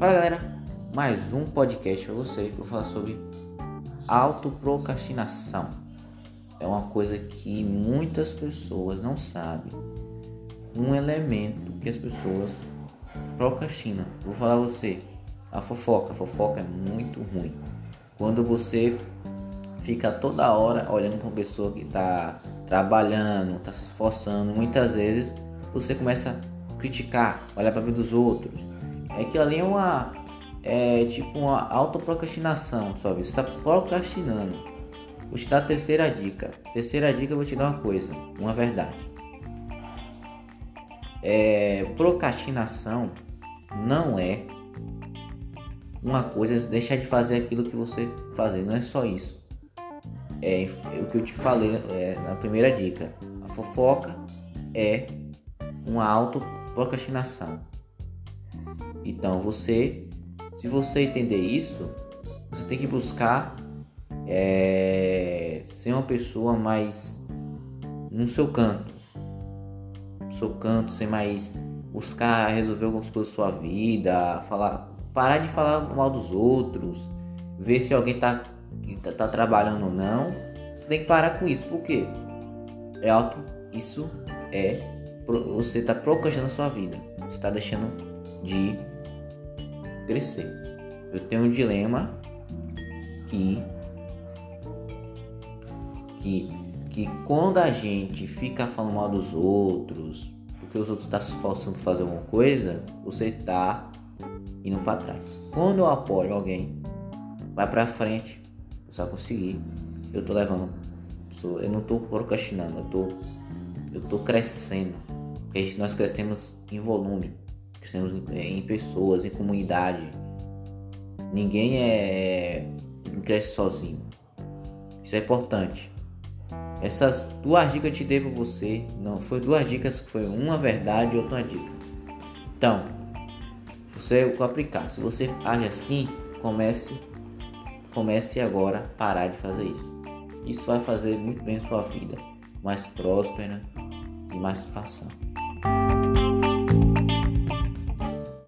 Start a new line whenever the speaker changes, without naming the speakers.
Fala galera, mais um podcast para você que eu vou falar sobre autoprocrastinação. É uma coisa que muitas pessoas não sabem. Um elemento que as pessoas procrastinam. Vou falar a você, a fofoca. A fofoca é muito ruim. Quando você fica toda hora olhando para uma pessoa que está trabalhando, está se esforçando, muitas vezes você começa a criticar, olhar para a vida dos outros. É que ali é uma é tipo uma autoprocrastinação, só você está procrastinando. Vou te dar a terceira dica. Terceira dica eu vou te dar uma coisa, uma verdade. É, procrastinação não é uma coisa deixar de fazer aquilo que você fazer, não é só isso. É, é o que eu te falei é, na primeira dica. A fofoca é uma autoprocrastinação. Então você, se você entender isso, você tem que buscar é, ser uma pessoa mais no seu canto, no seu canto, sem mais buscar resolver algumas coisas da sua vida, falar, parar de falar mal dos outros, ver se alguém tá, tá, tá trabalhando ou não. Você tem que parar com isso, porque é alto, isso é você está procrastinando a sua vida, você está deixando de crescer. Eu tenho um dilema que que que quando a gente fica falando mal dos outros, porque os outros estão tá se esforçando para fazer alguma coisa, você está indo para trás. Quando eu apoio alguém, vai para frente, você vai conseguir. Eu tô levando, eu não tô procrastinando, eu tô eu tô crescendo. Nós crescemos em volume, crescemos em pessoas, em comunidade. Ninguém é cresce sozinho. Isso é importante. Essas duas dicas eu te dei para você. Não, foi duas dicas, foi uma verdade e outra dica. Então, você aplicar. Se você age assim, comece comece agora a parar de fazer isso. Isso vai fazer muito bem sua vida, mais próspera e mais satisfação.